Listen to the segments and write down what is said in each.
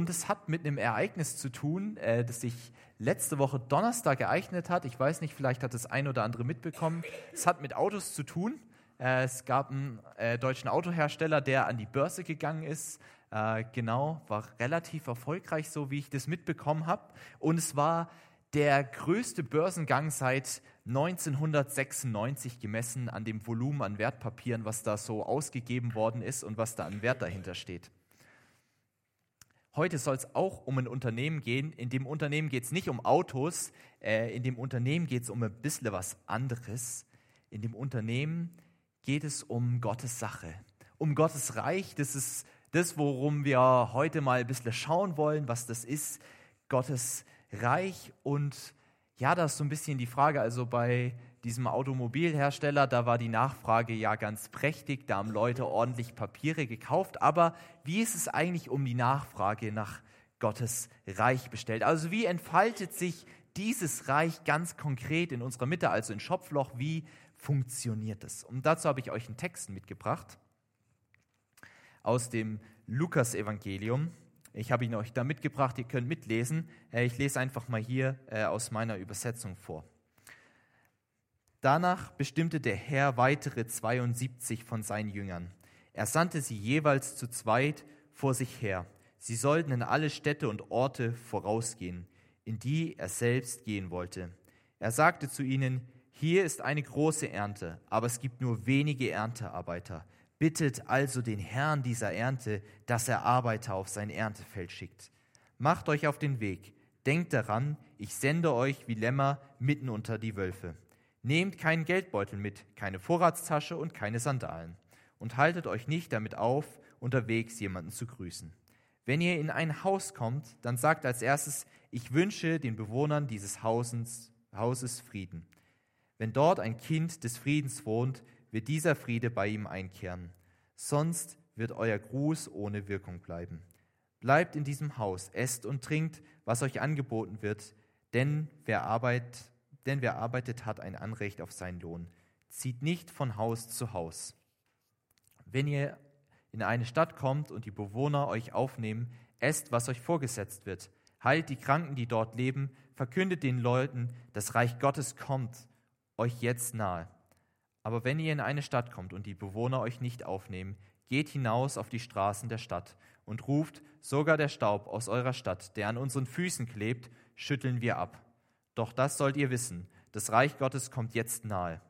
Und es hat mit einem Ereignis zu tun, äh, das sich letzte Woche Donnerstag ereignet hat. Ich weiß nicht, vielleicht hat das ein oder andere mitbekommen. Es hat mit Autos zu tun. Äh, es gab einen äh, deutschen Autohersteller, der an die Börse gegangen ist. Äh, genau, war relativ erfolgreich, so wie ich das mitbekommen habe. Und es war der größte Börsengang seit 1996 gemessen an dem Volumen an Wertpapieren, was da so ausgegeben worden ist und was da an Wert dahinter steht. Heute soll es auch um ein Unternehmen gehen. In dem Unternehmen geht es nicht um Autos, äh, in dem Unternehmen geht es um ein bisschen was anderes. In dem Unternehmen geht es um Gottes Sache, um Gottes Reich. Das ist das, worum wir heute mal ein bisschen schauen wollen, was das ist. Gottes Reich und ja, das ist so ein bisschen die Frage. Also bei diesem Automobilhersteller, da war die Nachfrage ja ganz prächtig, da haben Leute ordentlich Papiere gekauft. Aber wie ist es eigentlich um die Nachfrage nach Gottes Reich bestellt? Also wie entfaltet sich dieses Reich ganz konkret in unserer Mitte, also in Schopfloch? Wie funktioniert es? Und dazu habe ich euch einen Text mitgebracht aus dem Lukas-Evangelium. Ich habe ihn euch da mitgebracht, ihr könnt mitlesen. Äh, ich lese einfach mal hier äh, aus meiner Übersetzung vor. Danach bestimmte der Herr weitere 72 von seinen Jüngern. Er sandte sie jeweils zu zweit vor sich her. Sie sollten in alle Städte und Orte vorausgehen, in die er selbst gehen wollte. Er sagte zu ihnen, hier ist eine große Ernte, aber es gibt nur wenige Erntearbeiter. Bittet also den Herrn dieser Ernte, dass er Arbeiter auf sein Erntefeld schickt. Macht euch auf den Weg. Denkt daran, ich sende euch wie Lämmer mitten unter die Wölfe. Nehmt keinen Geldbeutel mit, keine Vorratstasche und keine Sandalen. Und haltet euch nicht damit auf, unterwegs jemanden zu grüßen. Wenn ihr in ein Haus kommt, dann sagt als erstes, ich wünsche den Bewohnern dieses Hausens, Hauses Frieden. Wenn dort ein Kind des Friedens wohnt, wird dieser Friede bei ihm einkehren. Sonst wird euer Gruß ohne Wirkung bleiben. Bleibt in diesem Haus, esst und trinkt, was euch angeboten wird, denn wer arbeitet, denn wer arbeitet, hat ein Anrecht auf seinen Lohn. Zieht nicht von Haus zu Haus. Wenn ihr in eine Stadt kommt und die Bewohner euch aufnehmen, esst, was euch vorgesetzt wird. Heilt die Kranken, die dort leben, verkündet den Leuten, das Reich Gottes kommt euch jetzt nahe. Aber wenn ihr in eine Stadt kommt und die Bewohner euch nicht aufnehmen, geht hinaus auf die Straßen der Stadt und ruft, sogar der Staub aus eurer Stadt, der an unseren Füßen klebt, schütteln wir ab. Doch das sollt ihr wissen, das Reich Gottes kommt jetzt nahe.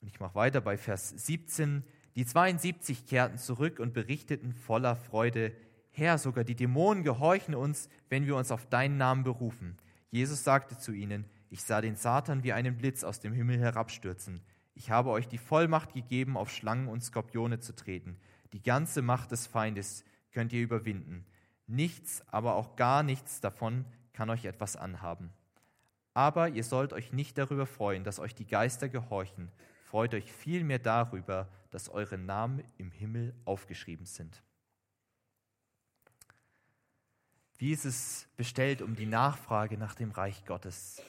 Und ich mache weiter bei Vers 17. Die 72 kehrten zurück und berichteten voller Freude, Herr, sogar die Dämonen gehorchen uns, wenn wir uns auf deinen Namen berufen. Jesus sagte zu ihnen, ich sah den Satan wie einen Blitz aus dem Himmel herabstürzen. Ich habe euch die Vollmacht gegeben, auf Schlangen und Skorpione zu treten. Die ganze Macht des Feindes könnt ihr überwinden. Nichts, aber auch gar nichts davon kann euch etwas anhaben. Aber ihr sollt euch nicht darüber freuen, dass euch die Geister gehorchen. Freut euch vielmehr darüber, dass eure Namen im Himmel aufgeschrieben sind. Wie ist es bestellt um die Nachfrage nach dem Reich Gottes?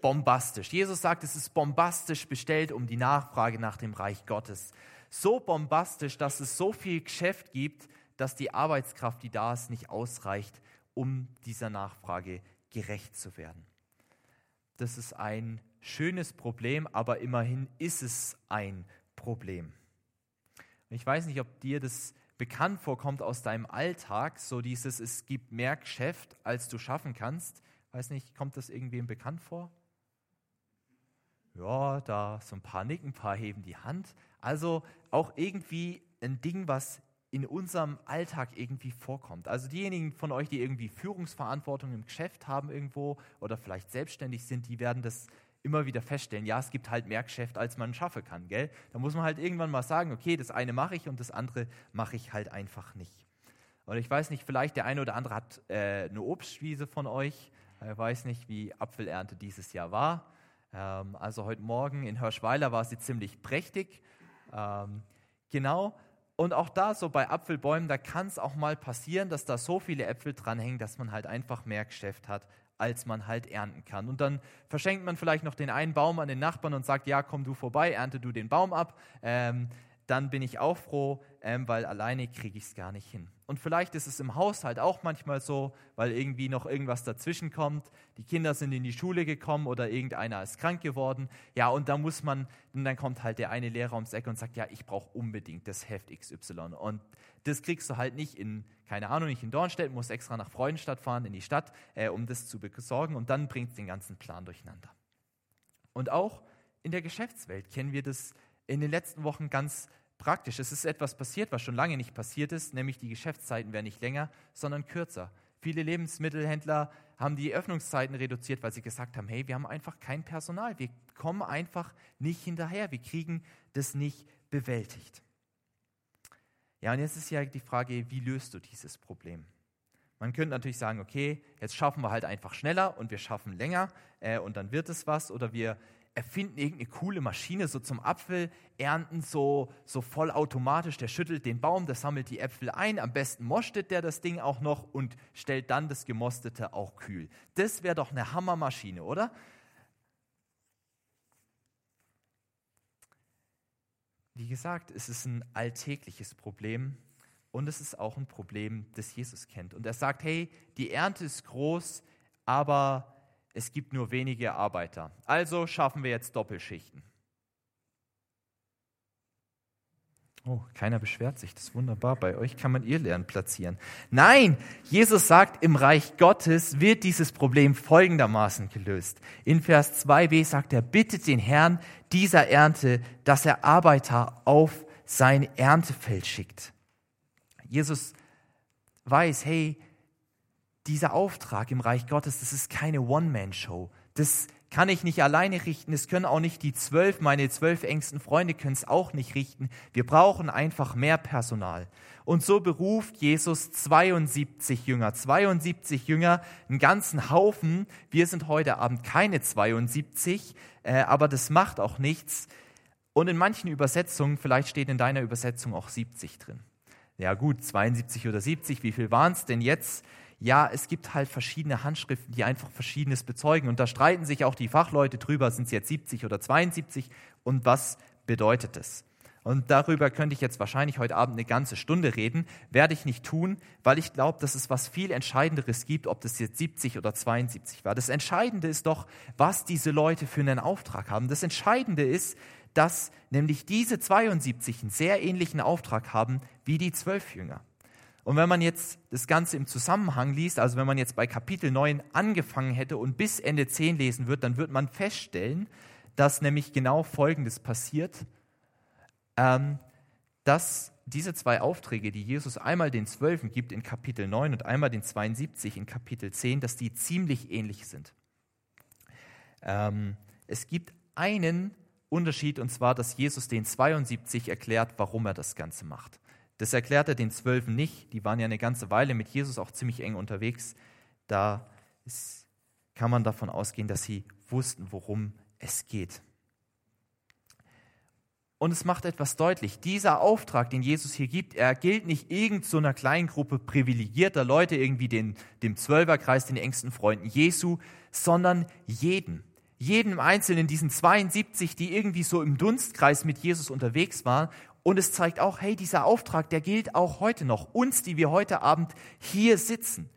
Bombastisch. Jesus sagt, es ist bombastisch bestellt um die Nachfrage nach dem Reich Gottes. So bombastisch, dass es so viel Geschäft gibt, dass die Arbeitskraft, die da ist, nicht ausreicht, um dieser Nachfrage gerecht zu werden. Das ist ein schönes Problem, aber immerhin ist es ein Problem. Ich weiß nicht, ob dir das bekannt vorkommt aus deinem Alltag, so dieses, es gibt mehr Geschäft, als du schaffen kannst. Weiß nicht, kommt das irgendwem bekannt vor? Ja, da so ein paar nicken, ein paar heben die Hand. Also auch irgendwie ein Ding, was in unserem Alltag irgendwie vorkommt. Also diejenigen von euch, die irgendwie Führungsverantwortung im Geschäft haben irgendwo oder vielleicht selbstständig sind, die werden das immer wieder feststellen. Ja, es gibt halt mehr Geschäft, als man schaffen kann. Gell? Da muss man halt irgendwann mal sagen, okay, das eine mache ich und das andere mache ich halt einfach nicht. Oder ich weiß nicht, vielleicht der eine oder andere hat äh, eine Obstwiese von euch. Ich weiß nicht, wie Apfelernte dieses Jahr war. Ähm, also heute Morgen in Hirschweiler war sie ziemlich prächtig. Ähm, genau, und auch da, so bei Apfelbäumen, da kann es auch mal passieren, dass da so viele Äpfel dranhängen, dass man halt einfach mehr Geschäft hat, als man halt ernten kann. Und dann verschenkt man vielleicht noch den einen Baum an den Nachbarn und sagt, ja, komm du vorbei, ernte du den Baum ab. Ähm, dann bin ich auch froh, ähm, weil alleine kriege ich es gar nicht hin. Und vielleicht ist es im Haushalt auch manchmal so, weil irgendwie noch irgendwas dazwischen kommt. Die Kinder sind in die Schule gekommen oder irgendeiner ist krank geworden. Ja, und da muss man, und dann kommt halt der eine Lehrer ums Eck und sagt, ja, ich brauche unbedingt das Heft XY. Und das kriegst du halt nicht in, keine Ahnung, nicht in Dornstedt, musst extra nach Freudenstadt fahren, in die Stadt, äh, um das zu besorgen. Und dann bringt es den ganzen Plan durcheinander. Und auch in der Geschäftswelt kennen wir das in den letzten Wochen ganz praktisch. Es ist etwas passiert, was schon lange nicht passiert ist, nämlich die Geschäftszeiten werden nicht länger, sondern kürzer. Viele Lebensmittelhändler haben die Öffnungszeiten reduziert, weil sie gesagt haben, hey, wir haben einfach kein Personal, wir kommen einfach nicht hinterher, wir kriegen das nicht bewältigt. Ja, und jetzt ist ja die Frage, wie löst du dieses Problem? Man könnte natürlich sagen, okay, jetzt schaffen wir halt einfach schneller und wir schaffen länger äh, und dann wird es was. Oder wir erfinden irgendeine coole Maschine so zum Apfelernten, so, so vollautomatisch. Der schüttelt den Baum, der sammelt die Äpfel ein. Am besten mostet der das Ding auch noch und stellt dann das Gemostete auch kühl. Das wäre doch eine Hammermaschine, oder? Wie gesagt, es ist ein alltägliches Problem und es ist auch ein Problem, das Jesus kennt. Und er sagt, hey, die Ernte ist groß, aber es gibt nur wenige Arbeiter. Also schaffen wir jetzt Doppelschichten. Oh, keiner beschwert sich, das ist wunderbar. Bei euch kann man ihr Lernen platzieren. Nein, Jesus sagt, im Reich Gottes wird dieses Problem folgendermaßen gelöst. In Vers 2b sagt er, bittet den Herrn dieser Ernte, dass er Arbeiter auf sein Erntefeld schickt. Jesus weiß, hey, dieser Auftrag im Reich Gottes, das ist keine One-Man-Show. Das kann ich nicht alleine richten. Das können auch nicht die zwölf, meine zwölf engsten Freunde können es auch nicht richten. Wir brauchen einfach mehr Personal. Und so beruft Jesus 72 Jünger. 72 Jünger, einen ganzen Haufen. Wir sind heute Abend keine 72, äh, aber das macht auch nichts. Und in manchen Übersetzungen, vielleicht steht in deiner Übersetzung auch 70 drin. Ja gut, 72 oder 70, wie viel waren es denn jetzt? Ja, es gibt halt verschiedene Handschriften, die einfach Verschiedenes bezeugen. Und da streiten sich auch die Fachleute drüber, sind es jetzt 70 oder 72 und was bedeutet es? Und darüber könnte ich jetzt wahrscheinlich heute Abend eine ganze Stunde reden. Werde ich nicht tun, weil ich glaube, dass es was viel Entscheidenderes gibt, ob das jetzt 70 oder 72 war. Das Entscheidende ist doch, was diese Leute für einen Auftrag haben. Das Entscheidende ist, dass nämlich diese 72 einen sehr ähnlichen Auftrag haben wie die zwölf Jünger. Und wenn man jetzt das Ganze im Zusammenhang liest, also wenn man jetzt bei Kapitel 9 angefangen hätte und bis Ende 10 lesen wird, dann wird man feststellen, dass nämlich genau Folgendes passiert, ähm, dass diese zwei Aufträge, die Jesus einmal den Zwölfen gibt in Kapitel 9 und einmal den 72 in Kapitel 10, dass die ziemlich ähnlich sind. Ähm, es gibt einen Unterschied, und zwar, dass Jesus den 72 erklärt, warum er das Ganze macht. Das erklärt er den Zwölfen nicht. Die waren ja eine ganze Weile mit Jesus auch ziemlich eng unterwegs. Da ist, kann man davon ausgehen, dass sie wussten, worum es geht. Und es macht etwas deutlich. Dieser Auftrag, den Jesus hier gibt, er gilt nicht irgendeiner so kleinen Gruppe privilegierter Leute, irgendwie den, dem Zwölferkreis, den engsten Freunden Jesu, sondern jeden. Jedem Einzelnen, diesen 72, die irgendwie so im Dunstkreis mit Jesus unterwegs waren und es zeigt auch, hey, dieser Auftrag, der gilt auch heute noch. Uns, die wir heute Abend hier sitzen.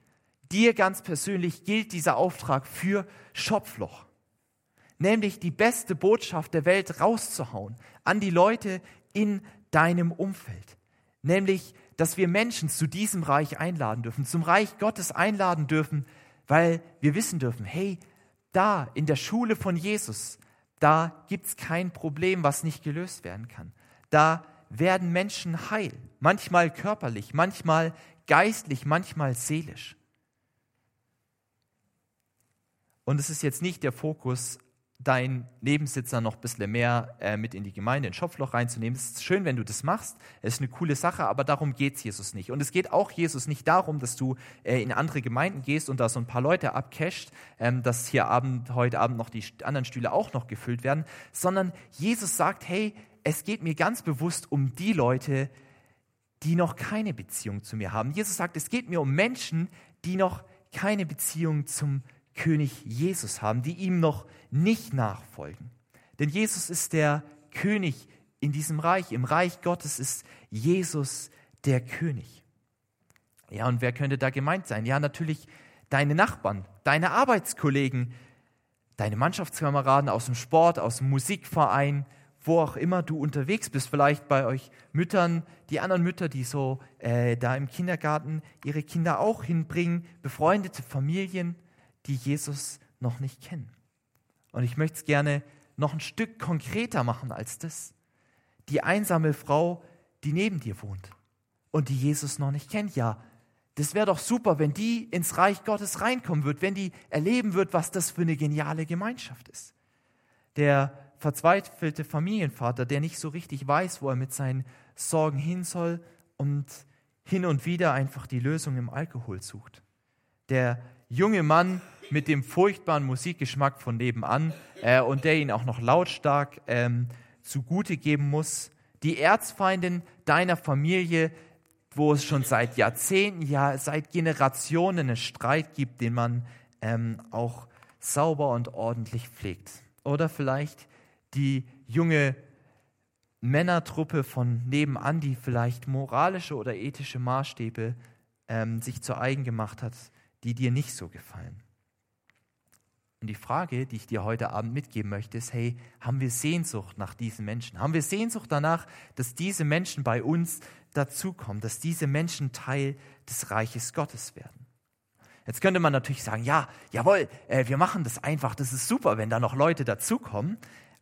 Dir ganz persönlich gilt dieser Auftrag für Schopfloch. Nämlich die beste Botschaft der Welt rauszuhauen an die Leute in deinem Umfeld. Nämlich, dass wir Menschen zu diesem Reich einladen dürfen, zum Reich Gottes einladen dürfen, weil wir wissen dürfen, hey, da in der Schule von Jesus, da gibt's kein Problem, was nicht gelöst werden kann. Da werden Menschen heil, manchmal körperlich, manchmal geistlich, manchmal seelisch. Und es ist jetzt nicht der Fokus, deinen Nebensitzer noch ein bisschen mehr äh, mit in die Gemeinde, in Schopfloch reinzunehmen. Es ist schön, wenn du das machst. Es ist eine coole Sache, aber darum geht es Jesus nicht. Und es geht auch Jesus nicht darum, dass du äh, in andere Gemeinden gehst und da so ein paar Leute abcasht, ähm, dass hier Abend, heute Abend noch die anderen Stühle auch noch gefüllt werden, sondern Jesus sagt, hey, es geht mir ganz bewusst um die Leute, die noch keine Beziehung zu mir haben. Jesus sagt, es geht mir um Menschen, die noch keine Beziehung zum König Jesus haben, die ihm noch nicht nachfolgen. Denn Jesus ist der König in diesem Reich. Im Reich Gottes ist Jesus der König. Ja, und wer könnte da gemeint sein? Ja, natürlich deine Nachbarn, deine Arbeitskollegen, deine Mannschaftskameraden aus dem Sport, aus dem Musikverein, wo auch immer du unterwegs bist, vielleicht bei euch Müttern, die anderen Mütter, die so äh, da im Kindergarten ihre Kinder auch hinbringen, befreundete Familien, die Jesus noch nicht kennen. Und ich möchte es gerne noch ein Stück konkreter machen als das. Die einsame Frau, die neben dir wohnt und die Jesus noch nicht kennt, ja, das wäre doch super, wenn die ins Reich Gottes reinkommen wird, wenn die erleben wird, was das für eine geniale Gemeinschaft ist. Der verzweifelte Familienvater, der nicht so richtig weiß, wo er mit seinen Sorgen hin soll und hin und wieder einfach die Lösung im Alkohol sucht. Der junge Mann mit dem furchtbaren Musikgeschmack von nebenan äh, und der ihn auch noch lautstark ähm, zugute geben muss. Die Erzfeindin deiner Familie, wo es schon seit Jahrzehnten, ja seit Generationen einen Streit gibt, den man ähm, auch sauber und ordentlich pflegt. Oder vielleicht die junge Männertruppe von nebenan, die vielleicht moralische oder ethische Maßstäbe ähm, sich zu eigen gemacht hat, die dir nicht so gefallen. Und die Frage, die ich dir heute Abend mitgeben möchte, ist, hey, haben wir Sehnsucht nach diesen Menschen? Haben wir Sehnsucht danach, dass diese Menschen bei uns dazukommen, dass diese Menschen Teil des Reiches Gottes werden? Jetzt könnte man natürlich sagen, ja, jawohl, äh, wir machen das einfach, das ist super, wenn da noch Leute dazukommen.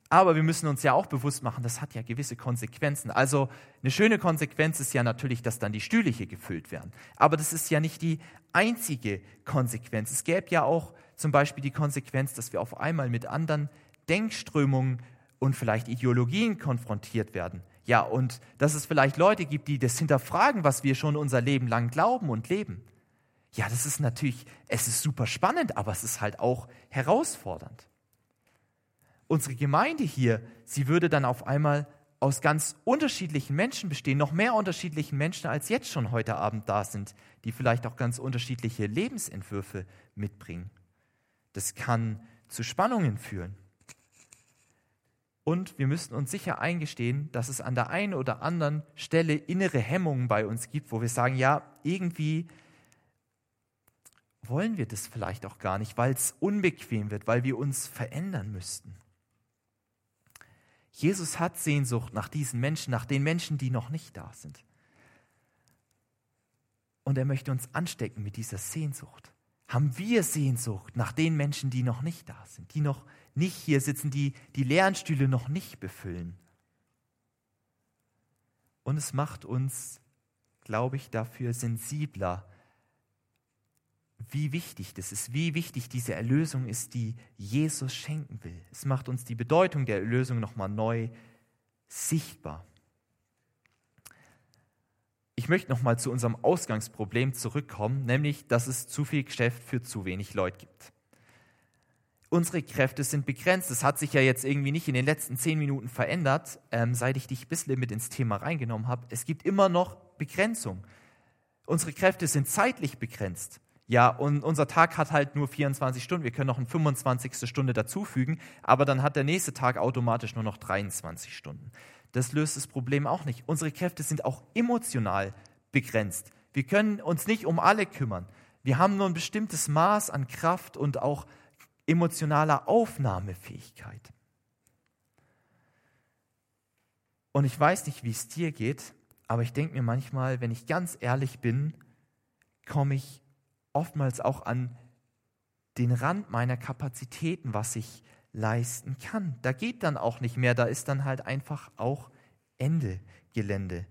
Aber wir müssen uns ja auch bewusst machen, das hat ja gewisse Konsequenzen. Also eine schöne Konsequenz ist ja natürlich, dass dann die Stühle hier gefüllt werden. Aber das ist ja nicht die einzige Konsequenz. Es gäbe ja auch zum Beispiel die Konsequenz, dass wir auf einmal mit anderen Denkströmungen und vielleicht Ideologien konfrontiert werden. Ja, und dass es vielleicht Leute gibt, die das hinterfragen, was wir schon unser Leben lang glauben und leben. Ja, das ist natürlich, es ist super spannend, aber es ist halt auch herausfordernd. Unsere Gemeinde hier, sie würde dann auf einmal aus ganz unterschiedlichen Menschen bestehen, noch mehr unterschiedlichen Menschen, als jetzt schon heute Abend da sind, die vielleicht auch ganz unterschiedliche Lebensentwürfe mitbringen. Das kann zu Spannungen führen. Und wir müssten uns sicher eingestehen, dass es an der einen oder anderen Stelle innere Hemmungen bei uns gibt, wo wir sagen, ja, irgendwie wollen wir das vielleicht auch gar nicht, weil es unbequem wird, weil wir uns verändern müssten. Jesus hat Sehnsucht nach diesen Menschen, nach den Menschen, die noch nicht da sind. Und er möchte uns anstecken mit dieser Sehnsucht haben wir Sehnsucht nach den Menschen, die noch nicht da sind, die noch nicht hier sitzen, die die leeren Stühle noch nicht befüllen. Und es macht uns, glaube ich, dafür sensibler, wie wichtig das ist, wie wichtig diese Erlösung ist, die Jesus schenken will. Es macht uns die Bedeutung der Erlösung nochmal neu sichtbar. Ich möchte nochmal zu unserem Ausgangsproblem zurückkommen, nämlich, dass es zu viel Geschäft für zu wenig Leute gibt. Unsere Kräfte sind begrenzt. Das hat sich ja jetzt irgendwie nicht in den letzten zehn Minuten verändert, ähm, seit ich dich ein bisschen mit ins Thema reingenommen habe. Es gibt immer noch Begrenzung. Unsere Kräfte sind zeitlich begrenzt. Ja, und unser Tag hat halt nur 24 Stunden. Wir können noch eine 25. Stunde dazufügen, aber dann hat der nächste Tag automatisch nur noch 23 Stunden das löst das Problem auch nicht. Unsere Kräfte sind auch emotional begrenzt. Wir können uns nicht um alle kümmern. Wir haben nur ein bestimmtes Maß an Kraft und auch emotionaler Aufnahmefähigkeit. Und ich weiß nicht, wie es dir geht, aber ich denke mir manchmal, wenn ich ganz ehrlich bin, komme ich oftmals auch an den Rand meiner Kapazitäten, was ich leisten kann. Da geht dann auch nicht mehr, da ist dann halt einfach auch Ende Gelände.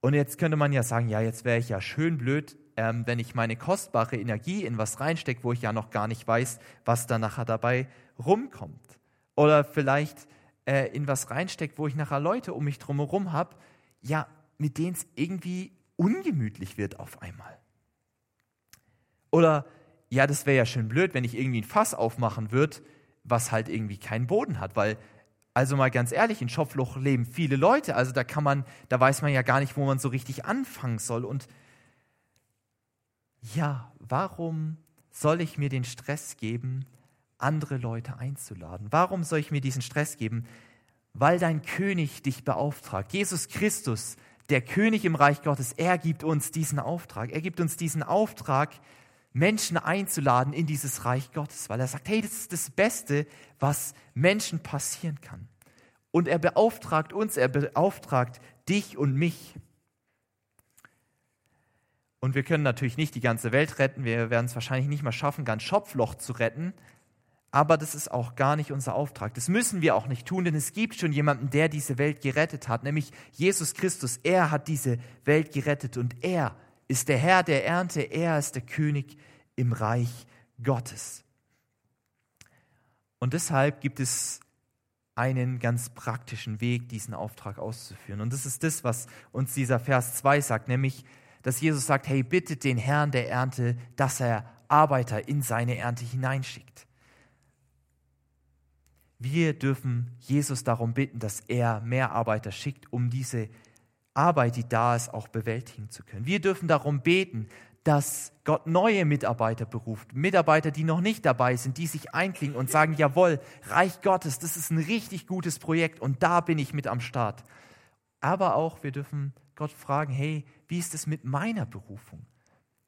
Und jetzt könnte man ja sagen, ja, jetzt wäre ich ja schön blöd, ähm, wenn ich meine kostbare Energie in was reinstecke, wo ich ja noch gar nicht weiß, was da nachher dabei rumkommt. Oder vielleicht äh, in was reinstecke, wo ich nachher Leute um mich drumherum habe, ja, mit denen es irgendwie ungemütlich wird auf einmal. Oder ja, das wäre ja schön blöd, wenn ich irgendwie ein Fass aufmachen würde, was halt irgendwie keinen Boden hat, weil also mal ganz ehrlich, in Schopfloch leben viele Leute, also da kann man, da weiß man ja gar nicht, wo man so richtig anfangen soll und ja, warum soll ich mir den Stress geben, andere Leute einzuladen? Warum soll ich mir diesen Stress geben, weil dein König dich beauftragt. Jesus Christus, der König im Reich Gottes, er gibt uns diesen Auftrag. Er gibt uns diesen Auftrag, Menschen einzuladen in dieses Reich Gottes, weil er sagt, hey, das ist das Beste, was Menschen passieren kann. Und er beauftragt uns, er beauftragt dich und mich. Und wir können natürlich nicht die ganze Welt retten. Wir werden es wahrscheinlich nicht mal schaffen, ganz Schopfloch zu retten. Aber das ist auch gar nicht unser Auftrag. Das müssen wir auch nicht tun, denn es gibt schon jemanden, der diese Welt gerettet hat, nämlich Jesus Christus. Er hat diese Welt gerettet und er ist der Herr der Ernte. Er ist der König im Reich Gottes. Und deshalb gibt es einen ganz praktischen Weg, diesen Auftrag auszuführen. Und das ist das, was uns dieser Vers 2 sagt, nämlich, dass Jesus sagt, hey, bittet den Herrn der Ernte, dass er Arbeiter in seine Ernte hineinschickt. Wir dürfen Jesus darum bitten, dass er mehr Arbeiter schickt, um diese Arbeit, die da ist, auch bewältigen zu können. Wir dürfen darum beten, dass Gott neue Mitarbeiter beruft, Mitarbeiter, die noch nicht dabei sind, die sich einklingen und sagen, jawohl, Reich Gottes, das ist ein richtig gutes Projekt und da bin ich mit am Start. Aber auch wir dürfen Gott fragen, hey, wie ist es mit meiner Berufung?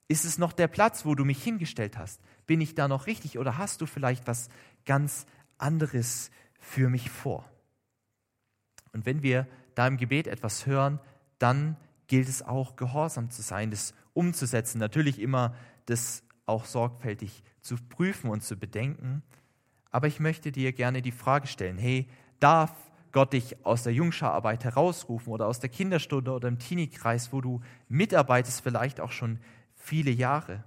Ist es noch der Platz, wo du mich hingestellt hast? Bin ich da noch richtig oder hast du vielleicht was ganz anderes für mich vor? Und wenn wir da im Gebet etwas hören, dann gilt es auch, gehorsam zu sein, das umzusetzen. Natürlich immer das auch sorgfältig zu prüfen und zu bedenken. Aber ich möchte dir gerne die Frage stellen, hey, darf Gott dich aus der Jungschararbeit herausrufen oder aus der Kinderstunde oder im Teenie-Kreis, wo du mitarbeitest, vielleicht auch schon viele Jahre,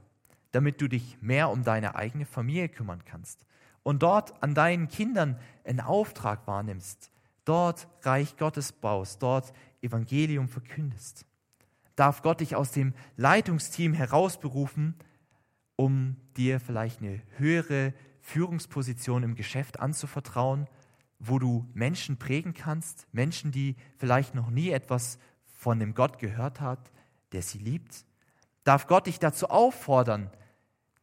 damit du dich mehr um deine eigene Familie kümmern kannst und dort an deinen Kindern einen Auftrag wahrnimmst, dort Reich Gottes baust, dort Evangelium verkündest darf Gott dich aus dem Leitungsteam herausberufen, um dir vielleicht eine höhere Führungsposition im Geschäft anzuvertrauen, wo du Menschen prägen kannst, Menschen, die vielleicht noch nie etwas von dem Gott gehört hat, der sie liebt? Darf Gott dich dazu auffordern,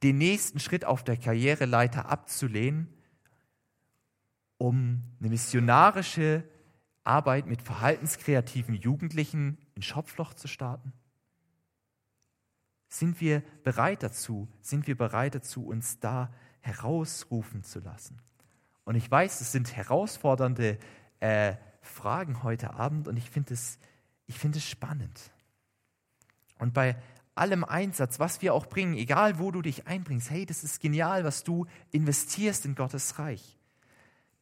den nächsten Schritt auf der Karriereleiter abzulehnen, um eine missionarische Arbeit mit verhaltenskreativen Jugendlichen in Schopfloch zu starten? Sind wir bereit dazu? Sind wir bereit dazu, uns da herausrufen zu lassen? Und ich weiß, es sind herausfordernde äh, Fragen heute Abend und ich finde es, find es spannend. Und bei allem Einsatz, was wir auch bringen, egal wo du dich einbringst, hey, das ist genial, was du investierst in Gottes Reich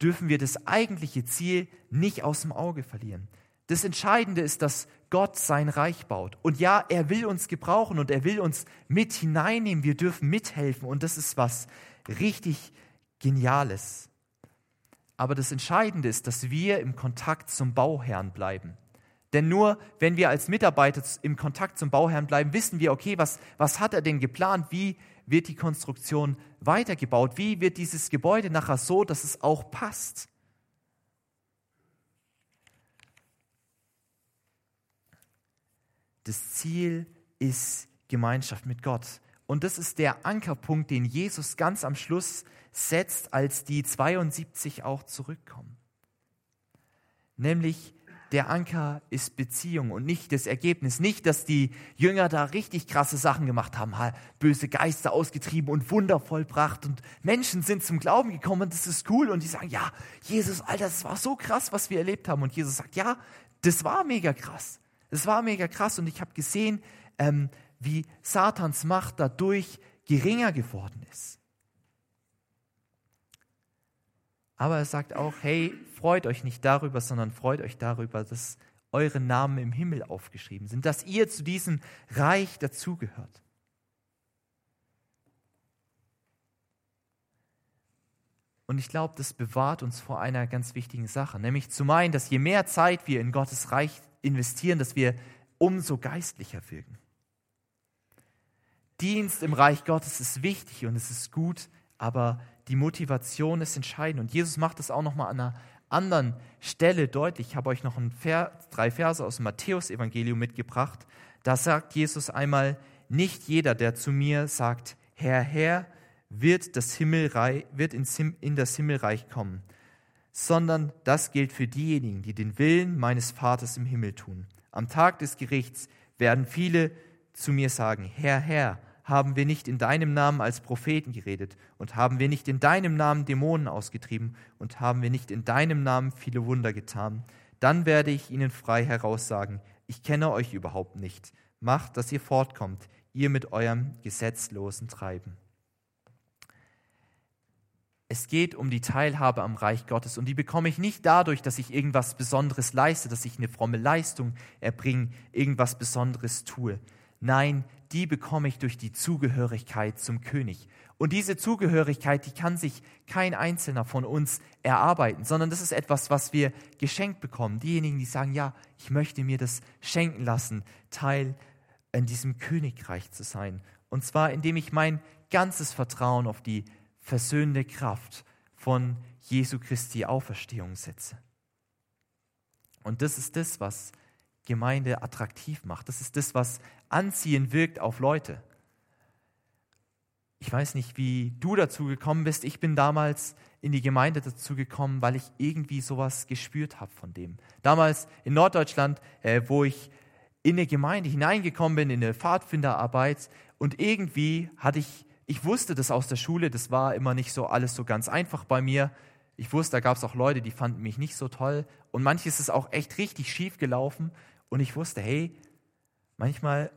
dürfen wir das eigentliche Ziel nicht aus dem Auge verlieren. Das Entscheidende ist, dass Gott sein Reich baut. Und ja, er will uns gebrauchen und er will uns mit hineinnehmen. Wir dürfen mithelfen und das ist was richtig Geniales. Aber das Entscheidende ist, dass wir im Kontakt zum Bauherrn bleiben. Denn nur wenn wir als Mitarbeiter im Kontakt zum Bauherrn bleiben, wissen wir, okay, was, was hat er denn geplant? Wie wird die Konstruktion weitergebaut? Wie wird dieses Gebäude nachher so, dass es auch passt? Das Ziel ist Gemeinschaft mit Gott. Und das ist der Ankerpunkt, den Jesus ganz am Schluss setzt, als die 72 auch zurückkommen. Nämlich der Anker ist Beziehung und nicht das Ergebnis. Nicht, dass die Jünger da richtig krasse Sachen gemacht haben, böse Geister ausgetrieben und Wunder vollbracht und Menschen sind zum Glauben gekommen und das ist cool und die sagen, ja, Jesus, Alter, das war so krass, was wir erlebt haben. Und Jesus sagt, ja, das war mega krass. Das war mega krass und ich habe gesehen, ähm, wie Satans Macht dadurch geringer geworden ist. Aber er sagt auch, hey, freut euch nicht darüber, sondern freut euch darüber, dass eure Namen im Himmel aufgeschrieben sind, dass ihr zu diesem Reich dazugehört. Und ich glaube, das bewahrt uns vor einer ganz wichtigen Sache, nämlich zu meinen, dass je mehr Zeit wir in Gottes Reich investieren, dass wir umso geistlicher wirken. Dienst im Reich Gottes ist wichtig und es ist gut, aber die Motivation ist entscheidend. Und Jesus macht das auch nochmal an einer anderen Stelle deutlich. Ich habe euch noch Vers, drei Verse aus dem Matthäus-Evangelium mitgebracht. Da sagt Jesus einmal, nicht jeder, der zu mir sagt, Herr, Herr, wird, das Himmelreich, wird in das Himmelreich kommen, sondern das gilt für diejenigen, die den Willen meines Vaters im Himmel tun. Am Tag des Gerichts werden viele zu mir sagen, Herr, Herr, haben wir nicht in deinem Namen als Propheten geredet und haben wir nicht in deinem Namen Dämonen ausgetrieben und haben wir nicht in deinem Namen viele Wunder getan? Dann werde ich ihnen frei heraussagen, ich kenne euch überhaupt nicht. Macht, dass ihr fortkommt, ihr mit eurem gesetzlosen Treiben. Es geht um die Teilhabe am Reich Gottes und die bekomme ich nicht dadurch, dass ich irgendwas Besonderes leiste, dass ich eine fromme Leistung erbringe, irgendwas Besonderes tue. Nein, die bekomme ich durch die Zugehörigkeit zum König. Und diese Zugehörigkeit, die kann sich kein Einzelner von uns erarbeiten, sondern das ist etwas, was wir geschenkt bekommen. Diejenigen, die sagen, ja, ich möchte mir das schenken lassen, Teil in diesem Königreich zu sein. Und zwar, indem ich mein ganzes Vertrauen auf die versöhnende Kraft von Jesu Christi Auferstehung setze. Und das ist das, was Gemeinde attraktiv macht. Das ist das, was anziehend wirkt auf Leute. Ich weiß nicht, wie du dazu gekommen bist. Ich bin damals in die Gemeinde dazu gekommen, weil ich irgendwie sowas gespürt habe von dem. Damals in Norddeutschland, äh, wo ich in eine Gemeinde hineingekommen bin, in eine Pfadfinderarbeit und irgendwie hatte ich, ich wusste das aus der Schule, das war immer nicht so alles so ganz einfach bei mir. Ich wusste, da gab es auch Leute, die fanden mich nicht so toll und manches ist auch echt richtig schief gelaufen und ich wusste, hey, manchmal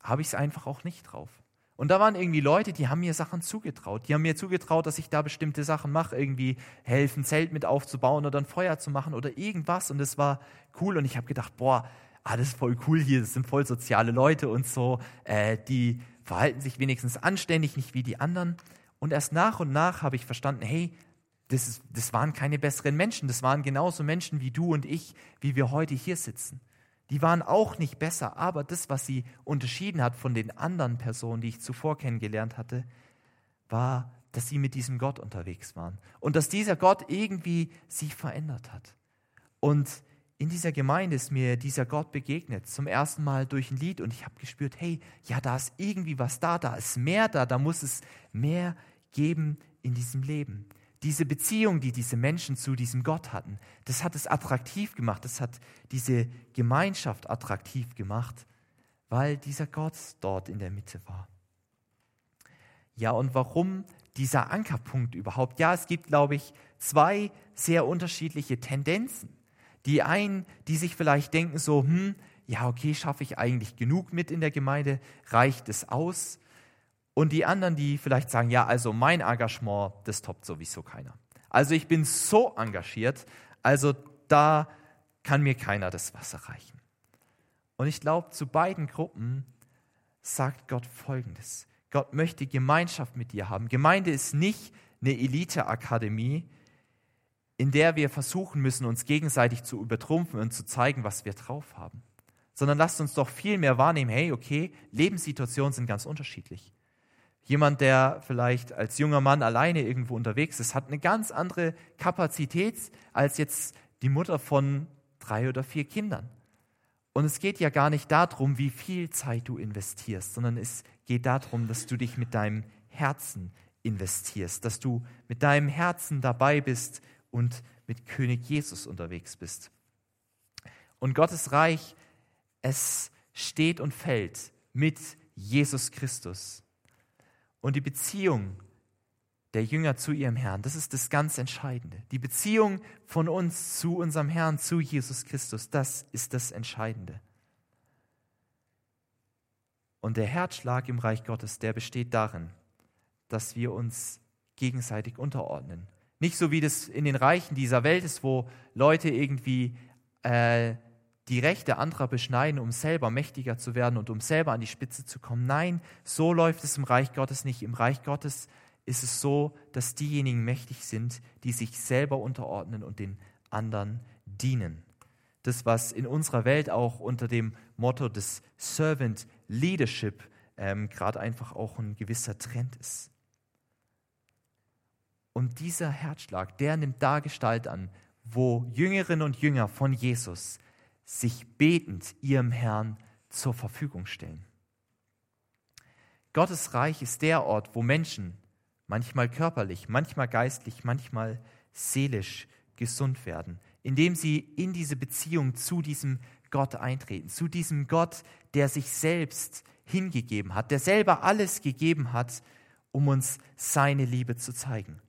habe ich es einfach auch nicht drauf. Und da waren irgendwie Leute, die haben mir Sachen zugetraut. Die haben mir zugetraut, dass ich da bestimmte Sachen mache, irgendwie helfen, Zelt mit aufzubauen oder ein Feuer zu machen oder irgendwas. Und das war cool. Und ich habe gedacht, boah, ah, das ist voll cool hier, das sind voll soziale Leute und so. Äh, die verhalten sich wenigstens anständig, nicht wie die anderen. Und erst nach und nach habe ich verstanden, hey, das, ist, das waren keine besseren Menschen. Das waren genauso Menschen wie du und ich, wie wir heute hier sitzen. Die waren auch nicht besser, aber das, was sie unterschieden hat von den anderen Personen, die ich zuvor kennengelernt hatte, war, dass sie mit diesem Gott unterwegs waren und dass dieser Gott irgendwie sie verändert hat. Und in dieser Gemeinde ist mir dieser Gott begegnet, zum ersten Mal durch ein Lied und ich habe gespürt, hey, ja, da ist irgendwie was da, da ist mehr da, da muss es mehr geben in diesem Leben diese Beziehung, die diese Menschen zu diesem Gott hatten, das hat es attraktiv gemacht, das hat diese Gemeinschaft attraktiv gemacht, weil dieser Gott dort in der Mitte war. Ja, und warum dieser Ankerpunkt überhaupt? Ja, es gibt, glaube ich, zwei sehr unterschiedliche Tendenzen. Die einen, die sich vielleicht denken so, hm, ja, okay, schaffe ich eigentlich genug mit in der Gemeinde? Reicht es aus? Und die anderen, die vielleicht sagen, ja, also mein Engagement, das toppt sowieso keiner. Also ich bin so engagiert, also da kann mir keiner das Wasser reichen. Und ich glaube, zu beiden Gruppen sagt Gott Folgendes. Gott möchte Gemeinschaft mit dir haben. Gemeinde ist nicht eine Eliteakademie, in der wir versuchen müssen, uns gegenseitig zu übertrumpfen und zu zeigen, was wir drauf haben. Sondern lasst uns doch viel mehr wahrnehmen, hey, okay, Lebenssituationen sind ganz unterschiedlich. Jemand, der vielleicht als junger Mann alleine irgendwo unterwegs ist, hat eine ganz andere Kapazität als jetzt die Mutter von drei oder vier Kindern. Und es geht ja gar nicht darum, wie viel Zeit du investierst, sondern es geht darum, dass du dich mit deinem Herzen investierst, dass du mit deinem Herzen dabei bist und mit König Jesus unterwegs bist. Und Gottes Reich, es steht und fällt mit Jesus Christus. Und die Beziehung der Jünger zu ihrem Herrn, das ist das ganz Entscheidende. Die Beziehung von uns zu unserem Herrn, zu Jesus Christus, das ist das Entscheidende. Und der Herzschlag im Reich Gottes, der besteht darin, dass wir uns gegenseitig unterordnen. Nicht so wie das in den Reichen dieser Welt ist, wo Leute irgendwie äh, die Rechte anderer beschneiden, um selber mächtiger zu werden und um selber an die Spitze zu kommen. Nein, so läuft es im Reich Gottes nicht. Im Reich Gottes ist es so, dass diejenigen mächtig sind, die sich selber unterordnen und den anderen dienen. Das, was in unserer Welt auch unter dem Motto des Servant Leadership ähm, gerade einfach auch ein gewisser Trend ist. Und dieser Herzschlag, der nimmt da Gestalt an, wo Jüngerinnen und Jünger von Jesus sich betend ihrem Herrn zur Verfügung stellen. Gottes Reich ist der Ort, wo Menschen, manchmal körperlich, manchmal geistlich, manchmal seelisch, gesund werden, indem sie in diese Beziehung zu diesem Gott eintreten, zu diesem Gott, der sich selbst hingegeben hat, der selber alles gegeben hat, um uns seine Liebe zu zeigen.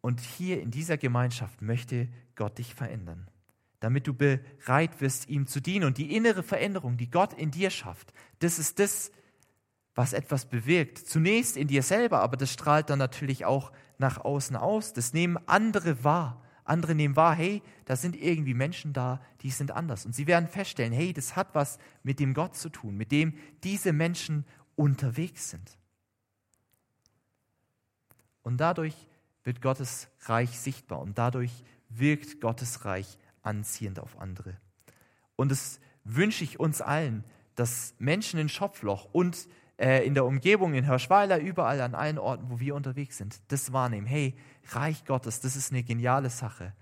Und hier in dieser Gemeinschaft möchte Gott dich verändern, damit du bereit wirst, ihm zu dienen. Und die innere Veränderung, die Gott in dir schafft, das ist das, was etwas bewirkt. Zunächst in dir selber, aber das strahlt dann natürlich auch nach außen aus. Das nehmen andere wahr. Andere nehmen wahr, hey, da sind irgendwie Menschen da, die sind anders. Und sie werden feststellen, hey, das hat was mit dem Gott zu tun, mit dem diese Menschen unterwegs sind. Und dadurch wird Gottes Reich sichtbar und dadurch wirkt Gottes Reich anziehend auf andere. Und es wünsche ich uns allen, dass Menschen in Schopfloch und äh, in der Umgebung, in Hirschweiler, überall an allen Orten, wo wir unterwegs sind, das wahrnehmen. Hey, Reich Gottes, das ist eine geniale Sache.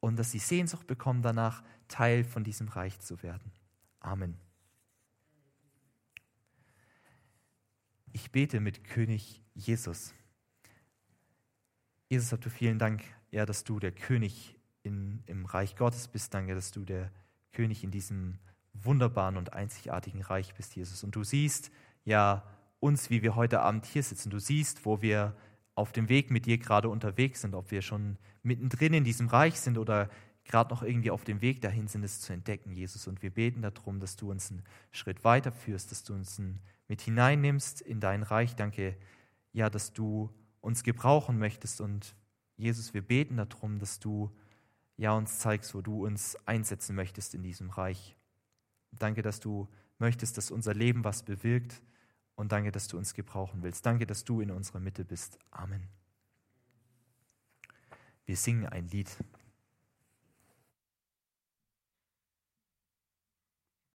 Und dass sie Sehnsucht bekommen danach, Teil von diesem Reich zu werden. Amen. Ich bete mit König Jesus. Jesus, habt du vielen Dank, ja, dass du der König in, im Reich Gottes bist. Danke, dass du der König in diesem wunderbaren und einzigartigen Reich bist, Jesus. Und du siehst ja uns, wie wir heute Abend hier sitzen. Du siehst, wo wir auf dem Weg mit dir gerade unterwegs sind, ob wir schon mittendrin in diesem Reich sind oder gerade noch irgendwie auf dem Weg dahin sind, es zu entdecken, Jesus. Und wir beten darum, dass du uns einen Schritt weiterführst, dass du uns mit hineinnimmst in dein Reich. Danke, ja, dass du uns gebrauchen möchtest. Und Jesus, wir beten darum, dass du ja uns zeigst, wo du uns einsetzen möchtest in diesem Reich. Danke, dass du möchtest, dass unser Leben was bewirkt. Und danke, dass du uns gebrauchen willst. Danke, dass du in unserer Mitte bist. Amen. Wir singen ein Lied.